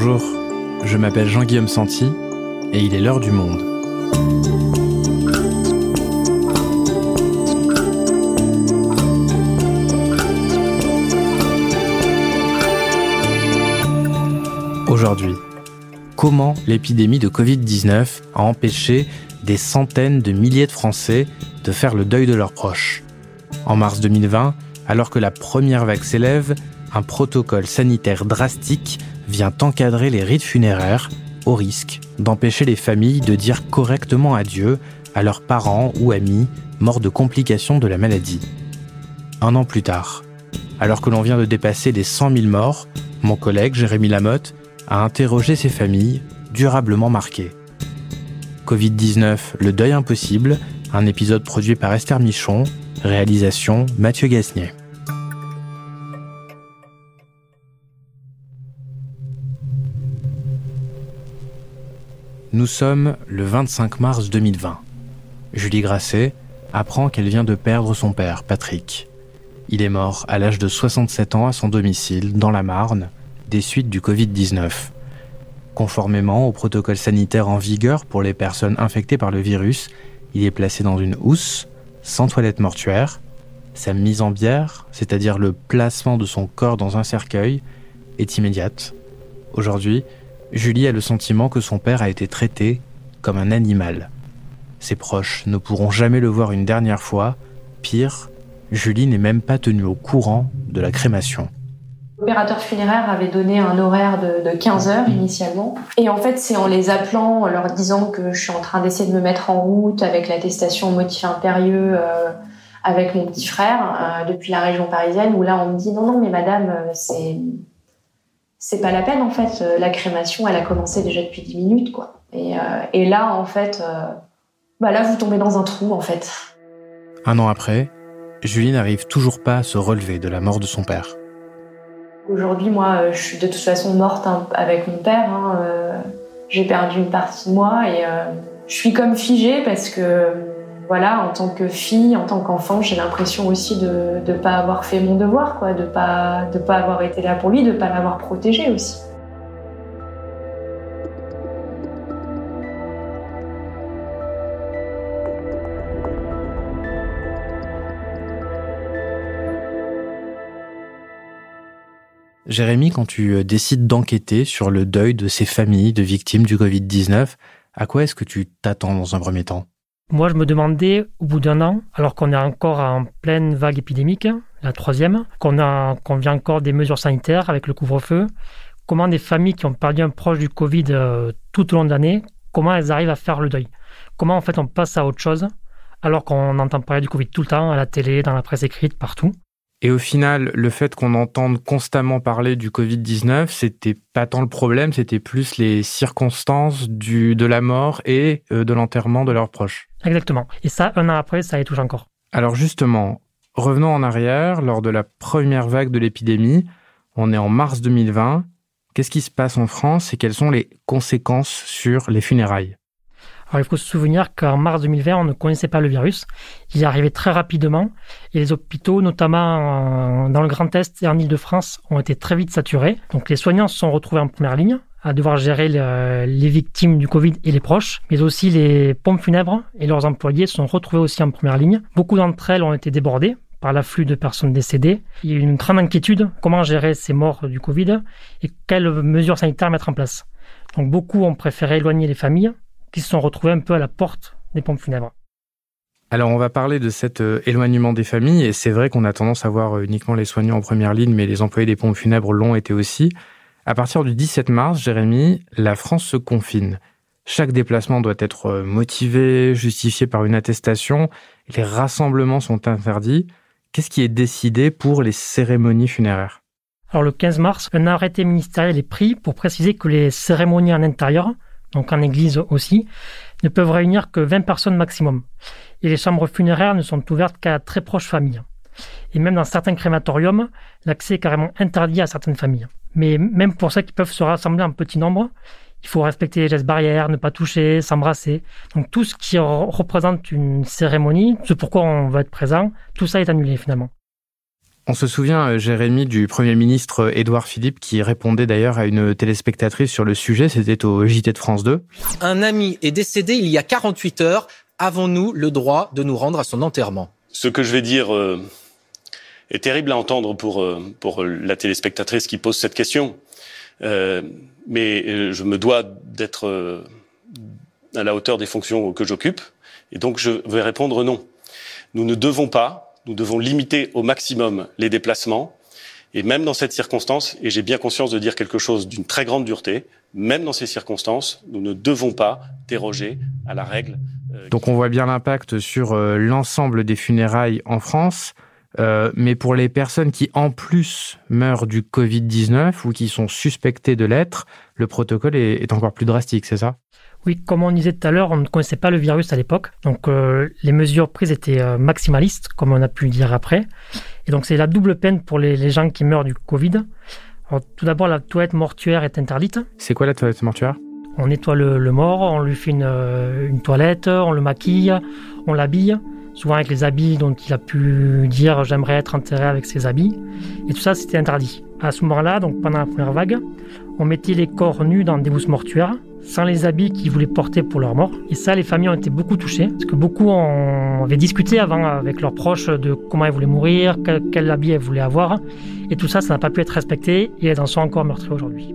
Bonjour, je m'appelle Jean-Guillaume Santi et il est l'heure du monde. Aujourd'hui, comment l'épidémie de Covid-19 a empêché des centaines de milliers de Français de faire le deuil de leurs proches? En mars 2020, alors que la première vague s'élève, un protocole sanitaire drastique vient encadrer les rites funéraires au risque d'empêcher les familles de dire correctement adieu à leurs parents ou amis morts de complications de la maladie. Un an plus tard, alors que l'on vient de dépasser les 100 000 morts, mon collègue Jérémy Lamotte a interrogé ces familles durablement marquées. Covid-19, le deuil impossible, un épisode produit par Esther Michon, réalisation Mathieu Gasnier. Nous sommes le 25 mars 2020. Julie Grasset apprend qu'elle vient de perdre son père, Patrick. Il est mort à l'âge de 67 ans à son domicile, dans la Marne, des suites du Covid-19. Conformément au protocole sanitaire en vigueur pour les personnes infectées par le virus, il est placé dans une housse, sans toilette mortuaire. Sa mise en bière, c'est-à-dire le placement de son corps dans un cercueil, est immédiate. Aujourd'hui, Julie a le sentiment que son père a été traité comme un animal. Ses proches ne pourront jamais le voir une dernière fois. Pire, Julie n'est même pas tenue au courant de la crémation. L'opérateur funéraire avait donné un horaire de, 15 heures initialement. Et en fait, c'est en les appelant, en leur disant que je suis en train d'essayer de me mettre en route avec l'attestation motif impérieux euh, avec mon petit frère euh, depuis la région parisienne, où là on me dit non, non, mais madame, euh, c'est c'est pas la peine en fait. Euh, la crémation, elle a commencé déjà depuis 10 minutes, quoi. Et, euh, et là, en fait, euh, bah là, vous tombez dans un trou, en fait. Un an après, Julie n'arrive toujours pas à se relever de la mort de son père. Aujourd'hui, moi, je suis de toute façon morte hein, avec mon père. Hein, J'ai perdu une partie de moi et je suis comme figée parce que voilà, en tant que fille, en tant qu'enfant, j'ai l'impression aussi de ne pas avoir fait mon devoir, de de pas avoir été là pour lui, de pas l'avoir protégé aussi. Jérémy, quand tu euh, décides d'enquêter sur le deuil de ces familles de victimes du Covid-19, à quoi est-ce que tu t'attends dans un premier temps? Moi, je me demandais, au bout d'un an, alors qu'on est encore en pleine vague épidémique, la troisième, qu'on qu'on vient encore des mesures sanitaires avec le couvre-feu, comment des familles qui ont perdu un proche du Covid euh, tout au long de l'année, comment elles arrivent à faire le deuil? Comment en fait on passe à autre chose alors qu'on entend parler du Covid tout le temps, à la télé, dans la presse écrite, partout? Et au final, le fait qu'on entende constamment parler du Covid-19, c'était pas tant le problème, c'était plus les circonstances du, de la mort et euh, de l'enterrement de leurs proches. Exactement. Et ça, un an après, ça y touche encore. Alors justement, revenons en arrière, lors de la première vague de l'épidémie, on est en mars 2020. Qu'est-ce qui se passe en France et quelles sont les conséquences sur les funérailles? Alors, il faut se souvenir qu'en mars 2020, on ne connaissait pas le virus. Il est arrivé très rapidement et les hôpitaux, notamment dans le Grand Est et en Ile-de-France, ont été très vite saturés. Donc, les soignants se sont retrouvés en première ligne à devoir gérer les victimes du Covid et les proches, mais aussi les pompes funèbres et leurs employés se sont retrouvés aussi en première ligne. Beaucoup d'entre elles ont été débordées par l'afflux de personnes décédées. Il y a eu une grande inquiétude, comment gérer ces morts du Covid et quelles mesures sanitaires mettre en place? Donc beaucoup ont préféré éloigner les familles qui se sont retrouvés un peu à la porte des pompes funèbres. Alors on va parler de cet euh, éloignement des familles et c'est vrai qu'on a tendance à voir euh, uniquement les soignants en première ligne mais les employés des pompes funèbres l'ont été aussi. À partir du 17 mars, Jérémy, la France se confine. Chaque déplacement doit être euh, motivé, justifié par une attestation. Les rassemblements sont interdits. Qu'est-ce qui est décidé pour les cérémonies funéraires? Alors le 15 mars, un arrêté ministériel est pris pour préciser que les cérémonies en intérieur donc en église aussi, ne peuvent réunir que 20 personnes maximum. Et les chambres funéraires ne sont ouvertes qu'à très proches familles. Et même dans certains crématoriums, l'accès est carrément interdit à certaines familles. Mais même pour ceux qui peuvent se rassembler en petit nombre, il faut respecter les gestes barrières, ne pas toucher, s'embrasser. Donc tout ce qui représente une cérémonie, ce pourquoi on va être présent, tout ça est annulé finalement. On se souvient, euh, Jérémy, du Premier ministre Édouard Philippe qui répondait d'ailleurs à une téléspectatrice sur le sujet, c'était au JT de France 2. Un ami est décédé il y a 48 heures. Avons-nous le droit de nous rendre à son enterrement? Ce que je vais dire euh, est terrible à entendre pour, euh, pour la téléspectatrice qui pose cette question. Euh, mais je me dois d'être à la hauteur des fonctions que j'occupe. Et donc je vais répondre non. Nous ne devons pas, nous devons limiter au maximum les déplacements. Et même dans cette circonstance, et j'ai bien conscience de dire quelque chose d'une très grande dureté, même dans ces circonstances, nous ne devons pas déroger à la règle. Donc on voit bien l'impact sur l'ensemble des funérailles en France. Euh, mais pour les personnes qui en plus meurent du Covid-19 ou qui sont suspectées de l'être, le protocole est, encore plus drastique, c'est ça? Oui, comme on disait tout à l'heure, on ne connaissait pas le virus à l'époque, donc euh, les mesures prises étaient euh, maximalistes, comme on a pu dire après. Et donc c'est la double peine pour les, gens qui meurent du Covid. Alors, tout d'abord, la toilette mortuaire est interdite. C'est quoi la toilette mortuaire? On nettoie le, mort, on lui fait une, une toilette, on le maquille, on l'habille souvent avec les habits dont il a pu dire j'aimerais être enterré avec ces habits. Et tout ça, c'était interdit. À ce moment-là, donc pendant la première vague, on mettait les corps nus dans des housses mortuaires, sans les habits qu'ils voulaient porter pour leur mort. Et ça, les familles ont été beaucoup touchées, parce que beaucoup avaient discuté avant avec leurs proches de comment ils voulaient mourir, quel, quel habit ils voulaient avoir. Et tout ça, ça n'a pas pu être respecté, et elles en sont encore meurtries aujourd'hui.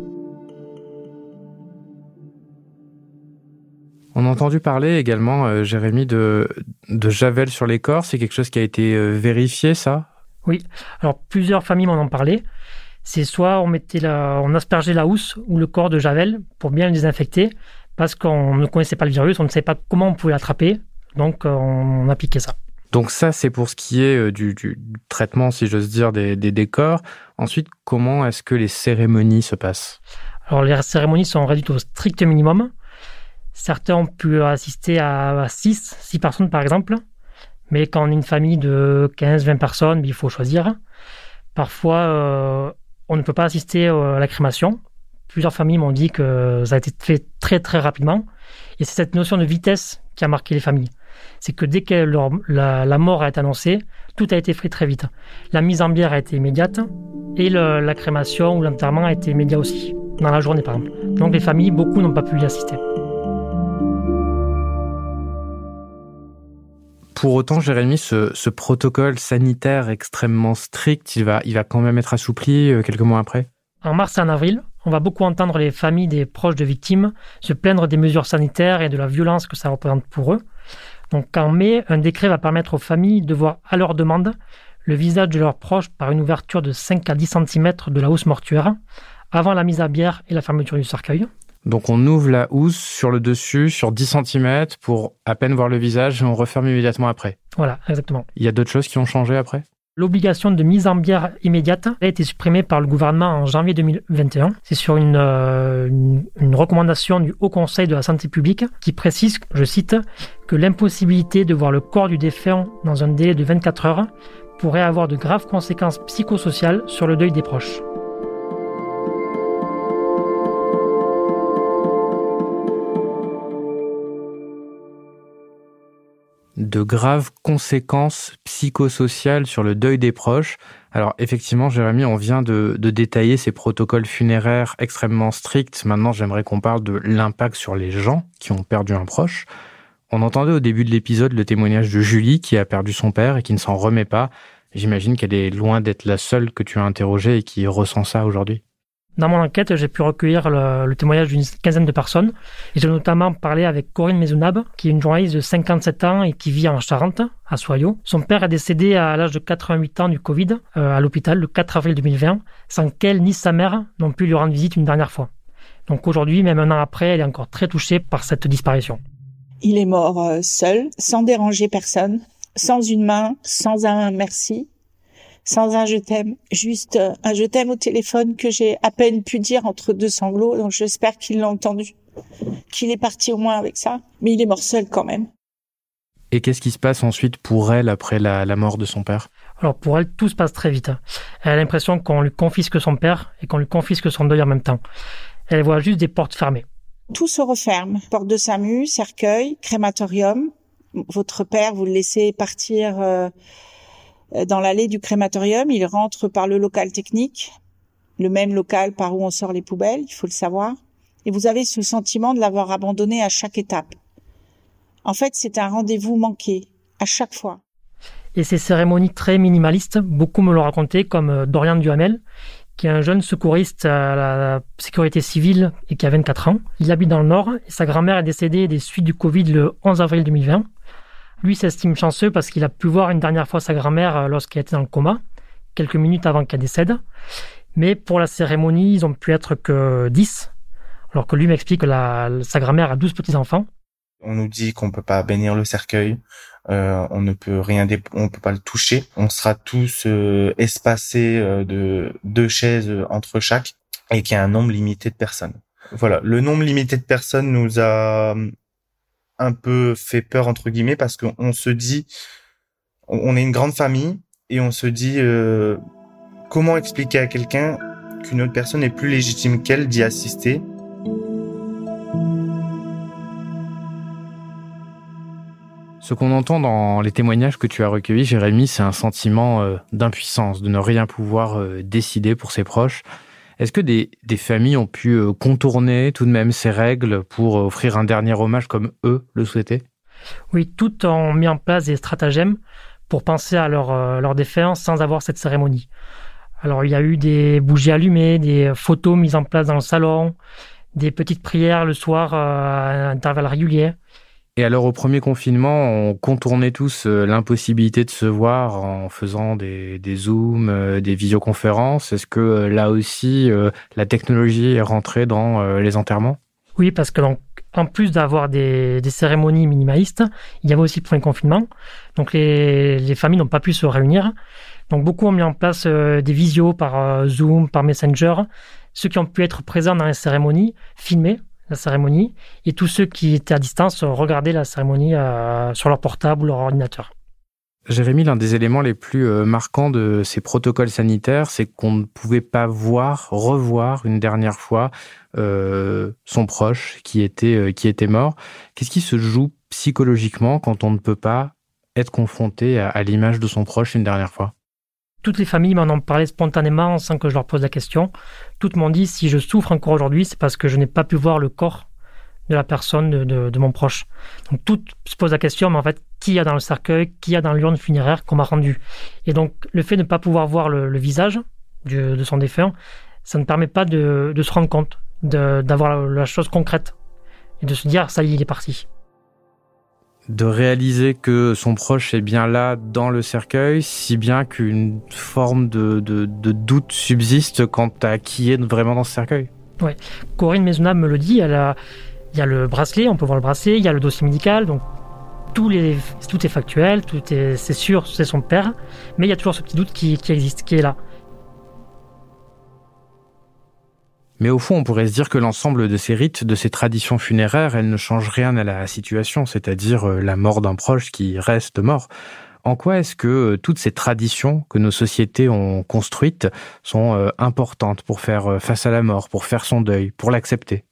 On a entendu parler également, euh, Jérémy, de, de javel sur les corps. C'est quelque chose qui a été euh, vérifié, ça? Oui. Alors, plusieurs familles m'en ont parlé. C'est soit on mettait la, on aspergeait la housse ou le corps de javel pour bien le désinfecter, parce qu'on ne connaissait pas le virus, on ne savait pas comment on pouvait l'attraper, donc euh, on, appliquait ça. Donc ça, c'est pour ce qui est du, du traitement, si j'ose dire, des, des décors. Ensuite, comment est-ce que les cérémonies se passent? Alors les cérémonies sont réduites au strict minimum. Certains ont pu assister à 6, 6 personnes par exemple, mais quand on est une famille de 15, 20 personnes, il faut choisir. Parfois, euh, on ne peut pas assister euh, à la crémation. Plusieurs familles m'ont dit que ça a été fait très très rapidement. Et c'est cette notion de vitesse qui a marqué les familles. C'est que dès que la, mort a été annoncée, tout a été fait très vite. La mise en bière a été immédiate et la crémation ou l'enterrement a été immédiat aussi, dans la journée par exemple. Donc les familles, beaucoup n'ont pas pu y assister. Pour autant, Jérémy, ce, protocole sanitaire extrêmement strict, il va, il va quand même être assoupli euh, quelques mois après? En mars et en avril, on va beaucoup entendre les familles des proches de victimes se plaindre des mesures sanitaires et de la violence que ça représente pour eux. Donc en mai, un décret va permettre aux familles de voir à leur demande le visage de leurs proches par une ouverture de 5 à 10 cm de la hausse mortuaire avant la mise à bière et la fermeture du cercueil. Donc on ouvre la housse sur le dessus, sur 10 cm, pour à peine voir le visage, et on referme immédiatement après. Voilà, exactement. Il y a d'autres choses qui ont changé après? L'obligation de mise en bière immédiate a été supprimée par le gouvernement en janvier 2021. C'est sur euh, une, une, recommandation du Haut Conseil de la Santé publique qui précise, je cite, que l'impossibilité de voir le corps du défunt dans un délai de 24 heures pourrait avoir de graves conséquences psychosociales sur le deuil des proches. De graves conséquences psychosociales sur le deuil des proches. Alors effectivement, Jérémy, on vient de, détailler ces protocoles funéraires extrêmement stricts. Maintenant, j'aimerais qu'on parle de l'impact sur les gens qui ont perdu un proche. On entendait au début de l'épisode le témoignage de Julie qui a perdu son père et qui ne s'en remet pas. J'imagine qu'elle est loin d'être la seule que tu as interrogée et qui ressent ça aujourd'hui. Dans mon enquête, j'ai pu recueillir le, témoignage d'une quinzaine de personnes. J'ai notamment parlé avec Corinne Maisonnab, qui est une journaliste de 57 ans et qui vit en Charente, à Soyaux. Son père est décédé à l'âge de 88 ans du Covid, euh, à l'hôpital, le 4 avril 2020, sans qu'elle ni sa mère n'ont pu lui rendre visite une dernière fois. Donc aujourd'hui, même un an après, elle est encore très touchée par cette disparition. Il est mort euh, seul, sans déranger personne, sans une main, sans un merci sans un je t'aime, juste euh, un je t'aime au téléphone que j'ai à peine pu dire entre deux sanglots. Donc j'espère qu'il l'a entendu, qu'il est parti au moins avec ça, mais il est mort seul quand même. Et qu'est-ce qui se passe ensuite pour elle après la, mort de son père? Alors pour elle, tout se passe très vite. Elle a l'impression qu'on lui confisque son père et qu'on lui confisque son deuil en même temps. Elle voit juste des portes fermées. Tout se referme. Porte de SAMU, cercueil, crématorium. Votre père, vous le laissez partir. Euh, dans l'allée du crématorium. Il rentre par le local technique, le même local par où on sort les poubelles, il faut le savoir. Et vous avez ce sentiment de l'avoir abandonné à chaque étape. En fait, c'est un rendez-vous manqué, à chaque fois. Et ces cérémonies très minimalistes, beaucoup me l'ont raconté, comme euh, Dorian Duhamel, qui est un jeune secouriste à la sécurité civile et qui a 24 ans. Il habite dans le Nord et sa grand-mère est décédée des suites du Covid le 11 avril 2020. Lui s'estime chanceux parce qu'il a pu voir une dernière fois sa grand-mère euh, lorsqu'elle était dans le coma, quelques minutes avant qu'elle décède. Mais pour la cérémonie, ils ont pu être que 10, alors que lui m'explique que sa grand-mère a 12 petits-enfants. On nous dit qu'on peut pas bénir le cercueil, euh, on ne peut rien, on peut pas le toucher. On sera tous euh, espacés de deux chaises entre chaque et qu'il y a un nombre limité de personnes. Voilà, le nombre limité de personnes nous a un peu fait peur entre guillemets parce qu'on se dit, on est une grande famille et on se dit comment expliquer à quelqu'un qu'une autre personne est plus légitime qu'elle d'y assister? Ce qu'on entend dans les témoignages que tu as recueillis, Jérémy, c'est un sentiment euh, d'impuissance, de ne rien pouvoir euh, décider pour ses proches. Est-ce que des, familles ont pu euh, contourner tout de même ces règles pour offrir un dernier hommage comme eux le souhaitaient? Oui, toutes ont mis en place des stratagèmes pour penser à leur, leur défense sans avoir cette cérémonie. Alors il y a eu des bougies allumées, des photos mises en place dans le salon, des petites prières le soir à intervalles réguliers. Et alors au premier confinement, on contournait tous euh, l'impossibilité de se voir en faisant des, des zooms, euh, des visioconférences. Est-ce que euh, là aussi, la technologie est rentrée dans les enterrements? Oui, parce que en plus d'avoir des, des, cérémonies minimalistes, il y avait aussi le premier confinement. Donc les, les familles n'ont pas pu se réunir. Donc beaucoup ont mis en place des visios par Zoom, par Messenger. Ceux qui ont pu être présents dans les cérémonies, filmés, la cérémonie, et tous ceux qui étaient à distance regardaient la cérémonie euh, sur leur portable ou leur ordinateur. Jérémy, l'un des éléments les plus euh, marquants de ces protocoles sanitaires, c'est qu'on ne pouvait pas voir, revoir une dernière fois euh, son proche qui était, qui était mort. Qu'est-ce qui se joue psychologiquement quand on ne peut pas être confronté à l'image de son proche une dernière fois? Toutes les familles m'en ont parlé spontanément sans que je leur pose la question. Toutes m'ont dit si je souffre encore aujourd'hui, c'est parce que je n'ai pas pu voir le corps de la personne, de, mon proche. Donc toutes se posent la question, mais en fait, qui y a dans le cercueil, qui y a dans l'urne funéraire qu'on m'a rendu? Et donc le fait de ne pas pouvoir voir le, visage de son défunt, ça ne permet pas de, se rendre compte, d'avoir la chose concrète et de se dire ça y est, il est parti de réaliser que son proche est bien là dans le cercueil, si bien qu'une forme de, doute subsiste quant à qui est vraiment dans ce cercueil. Oui, Corinne Maisonnable me le dit, il y a le bracelet, on peut voir le bracelet, il y a le dossier médical, donc tout, tout est factuel, tout est, c'est sûr, c'est son père, mais il y a toujours ce petit doute qui, qui existe, qui est là. Mais au fond, on pourrait se dire que l'ensemble de ces rites, de ces traditions funéraires, elles ne changent rien à la situation, c'est-à-dire euh, la mort d'un proche qui reste mort. En quoi est-ce que euh, toutes ces traditions que nos sociétés ont construites sont euh, importantes pour faire face à la mort, pour faire son deuil, pour l'accepter?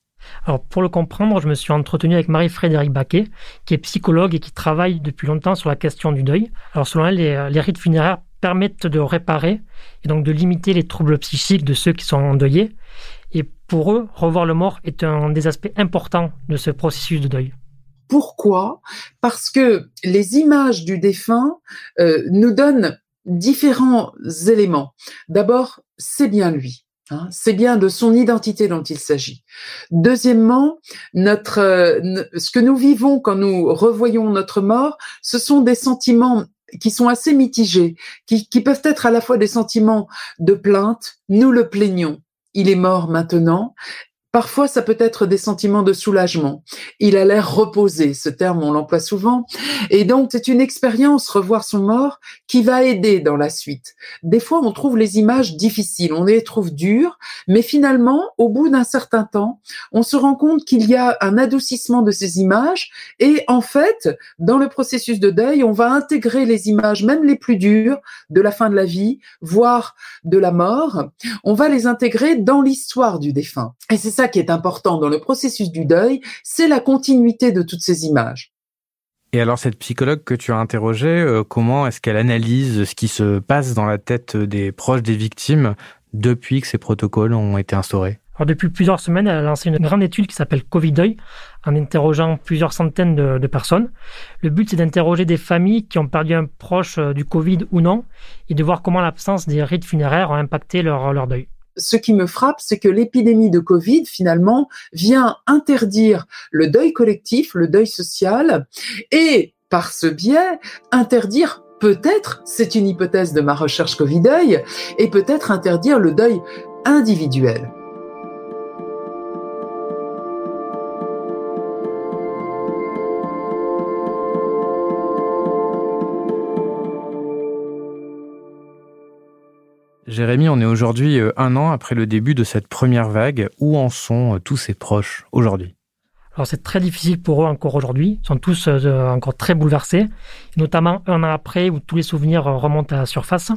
Alors pour le comprendre, je me suis entretenu avec Marie-Frédéric Baquet, qui est psychologue et qui travaille depuis longtemps sur la question du deuil. Alors selon elle, les, les rites funéraires permettent de réparer et donc de limiter les troubles psychiques de ceux qui sont endeuillés. Pour eux, revoir le mort est un des aspects importants de ce processus de deuil. Pourquoi? Parce que les images du défunt euh, nous donnent différents éléments. D'abord, c'est bien lui. Hein, c'est bien de son identité dont il s'agit. Deuxièmement, notre, euh, ce que nous vivons quand nous revoyons notre mort, ce sont des sentiments qui sont assez mitigés, qui, qui peuvent être à la fois des sentiments de plainte, nous le plaignons, il est mort maintenant Parfois, ça peut être des sentiments de soulagement. Il a l'air reposé, ce terme, on l'emploie souvent. Et donc, c'est une expérience, revoir son mort, qui va aider dans la suite. Des fois, on trouve les images difficiles, on les trouve dures, mais finalement, au bout d'un certain temps, on se rend compte qu'il y a un adoucissement de ces images. Et en fait, dans le processus de deuil, on va intégrer les images, même les plus dures, de la fin de la vie, voire de la mort. On va les intégrer dans l'histoire du défunt. Et c'est qui est important dans le processus du deuil, c'est la continuité de toutes ces images. Et alors cette psychologue que tu as interrogée, euh, comment est-ce qu'elle analyse ce qui se passe dans la tête des proches des victimes depuis que ces protocoles ont été instaurés? Alors depuis plusieurs semaines, elle a lancé une grande étude qui s'appelle Covid Deuil, en interrogeant plusieurs centaines de, personnes. Le but, c'est d'interroger des familles qui ont perdu un proche euh, du Covid ou non, et de voir comment l'absence des rites funéraires a impacté leur, leur deuil ce qui me frappe, c'est que l'épidémie de Covid, finalement, vient interdire le deuil collectif, le deuil social, et par ce biais, interdire peut-être, c'est une hypothèse de ma recherche Covid-deuil, et peut-être interdire le deuil individuel. Jérémy, on est aujourd'hui euh, un an après le début de cette première vague. Où en sont euh, tous ces proches aujourd'hui? Alors c'est très difficile pour eux encore aujourd'hui. Ils sont tous euh, encore très bouleversés, notamment un an après où tous les souvenirs remontent à la surface.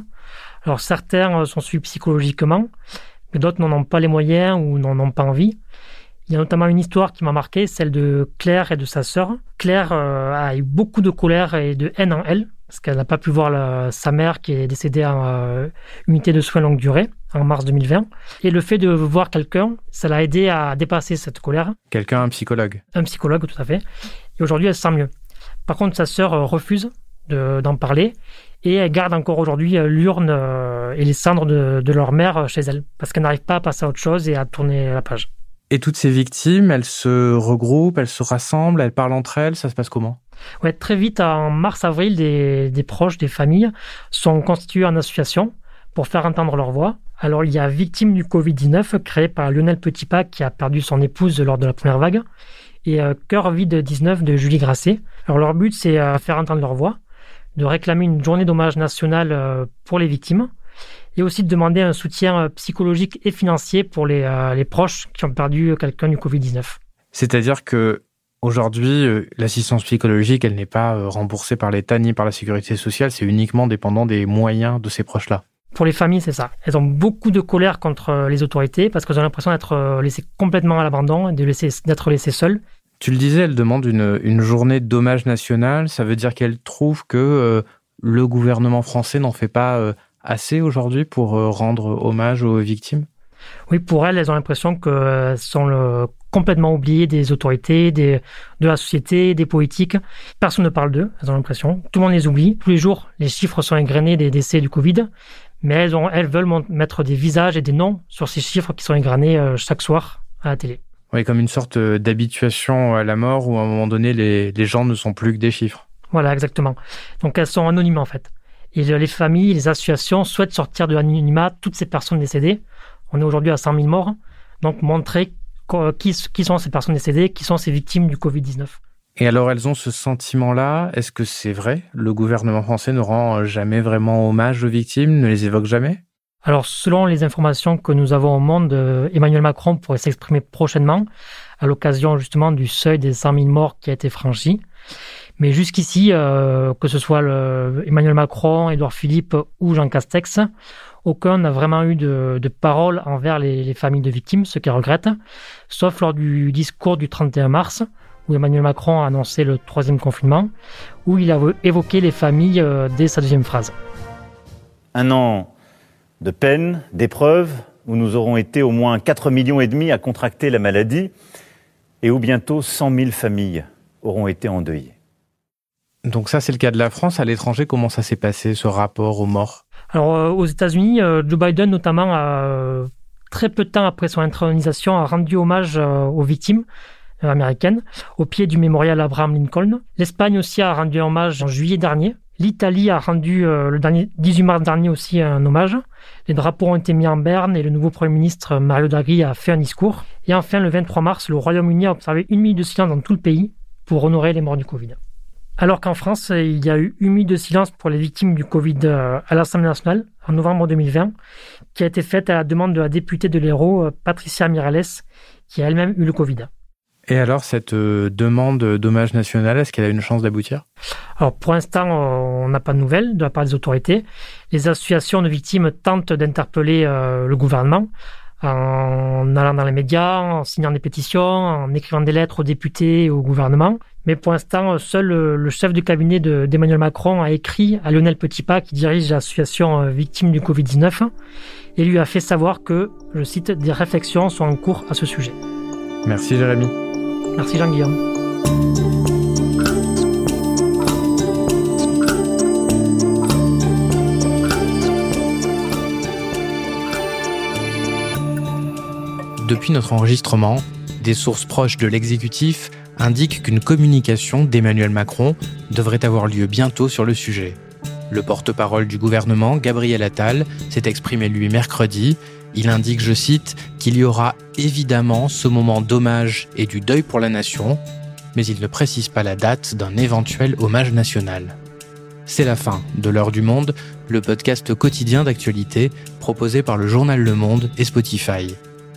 Alors certains sont suivis psychologiquement, mais d'autres n'en ont pas les moyens ou n'en ont pas envie. Il y a notamment une histoire qui m'a marqué, celle de Claire et de sa sœur. Claire a eu beaucoup de colère et de haine en elle parce qu'elle n'a pas pu voir sa mère qui est décédée en euh, unité de soins longue durée en mars 2020. Et le fait de voir quelqu'un, ça l'a aidé à dépasser cette colère. Quelqu'un, un psychologue Un psychologue, tout à fait. Et aujourd'hui, elle se sent mieux. Par contre, sa sœur euh, refuse d'en parler et elle garde encore aujourd'hui euh, l'urne et les cendres de, de leur mère chez elle parce qu'elle n'arrive pas à passer à autre chose et à tourner la page. Et toutes ces victimes, elles se regroupent, elles se rassemblent, elles parlent entre elles, ça se passe comment? Ouais, très vite, en mars-avril, des, proches, des familles sont constitués en association pour faire entendre leur voix. Alors, il y a Victimes du Covid-19, créé par Lionel Petitpas, qui a perdu son épouse lors de la première vague, et euh, Cœur vide 19 de Julie Grasset. Alors, leur but, c'est euh, faire entendre leur voix, de réclamer une journée d'hommage nationale euh, pour les victimes, et aussi de demander un soutien euh, psychologique et financier pour les, euh, les proches qui ont perdu quelqu'un du Covid-19. C'est-à-dire que aujourd'hui, euh, l'assistance psychologique, elle n'est pas remboursée par l'État ni par la sécurité sociale, c'est uniquement dépendant des moyens de ces proches-là. Pour les familles, c'est ça. Elles ont beaucoup de colère contre les autorités parce qu'elles ont l'impression d'être laissées complètement à l'abandon et d'être laissées seules. Tu le disais, elles demandent une, une journée d'hommage national. Ça veut dire qu'elles trouvent que le gouvernement français n'en fait pas assez aujourd'hui pour euh, rendre hommage aux victimes? Oui, pour elles, elles ont l'impression qu'elles sont le, complètement oubliées des autorités, des, de la société, des politiques. Personne ne parle d'eux, elles ont l'impression. Tout le monde les oublie. Tous les jours, les chiffres sont égrenés des décès du Covid, mais elles, ont, elles veulent mettre des visages et des noms sur ces chiffres qui sont égrenés euh, chaque soir à la télé. Oui, comme une sorte euh, d'habituation à la mort où à un moment donné, les, les gens ne sont plus que des chiffres. Voilà, exactement. Donc elles sont anonymes en fait. Et les familles, les associations souhaitent sortir de l'anonymat toutes ces personnes décédées. On est aujourd'hui à 100 000 morts. Donc montrer qui, sont ces personnes décédées, qui sont ces victimes du Covid-19. Et alors elles ont ce sentiment-là? Est-ce que c'est vrai? Le gouvernement français ne rend jamais vraiment hommage aux victimes, ne les évoque jamais? Alors, selon les informations que nous avons au monde, euh, Emmanuel Macron pourrait s'exprimer prochainement à l'occasion justement du seuil des 100 000 morts qui a été franchi. Mais jusqu'ici, euh, que ce soit le Emmanuel Macron, Édouard Philippe ou Jean Castex, aucun n'a vraiment eu de, de parole envers les, les, familles de victimes, ce qu'ils regrettent, sauf lors du discours du 31 mars, où Emmanuel Macron a annoncé le troisième confinement, où il a évoqué les familles euh, dès sa deuxième phrase. Un an de peine, d'épreuves, où nous aurons été au moins 4 millions et demi à contracter la maladie, et où bientôt 100 000 familles auront été endeuillées. Donc ça, c'est le cas de la France. À l'étranger, comment ça s'est passé, ce rapport aux morts? Alors, euh, aux États-Unis, euh, Joe Biden, notamment, a, très peu de temps après son intronisation, a rendu hommage euh, aux victimes américaines au pied du mémorial Abraham Lincoln. L'Espagne aussi a rendu hommage en juillet dernier. L'Italie a rendu le dernier, 18 mars dernier aussi un hommage. Les drapeaux ont été mis en berne et le nouveau Premier ministre Mario Draghi a fait un discours. Et enfin, le 23 mars, le Royaume-Uni a observé une minute de silence dans tout le pays pour honorer les morts du Covid. Alors qu'en France, il y a eu une minute de silence pour les victimes du Covid euh, à l'Assemblée nationale en novembre 2020, qui a été faite à la demande de la députée de l'Hérault, euh, Patricia Mirales, qui a elle-même eu le Covid. Et alors, cette euh, demande d'hommage national, est-ce qu'elle a une chance d'aboutir? Alors, pour l'instant, on n'a pas de nouvelles de la part des autorités. Les associations de victimes tentent d'interpeller le gouvernement. En allant dans les médias, en signant des pétitions, en écrivant des lettres aux députés et au gouvernement. Mais pour l'instant, seul le chef de cabinet d'Emmanuel Macron a écrit à Lionel Petitpas, qui dirige l'association euh, Victimes du Covid-19, et lui a fait savoir que, je cite, des réflexions sont en cours à ce sujet. Merci Jérémy. Merci Jean-Guillaume. Depuis notre enregistrement, des sources proches de l'exécutif indiquent qu'une communication d'Emmanuel Macron devrait avoir lieu bientôt sur le sujet. Le porte-parole du gouvernement, Gabriel Attal, s'est exprimé lui mercredi. Il indique, je cite, qu'il y aura évidemment ce moment d'hommage et du deuil pour la nation, mais il ne précise pas la date d'un éventuel hommage national. C'est la fin de L'heure du monde, le podcast quotidien d'actualité proposé par le journal Le Monde et Spotify.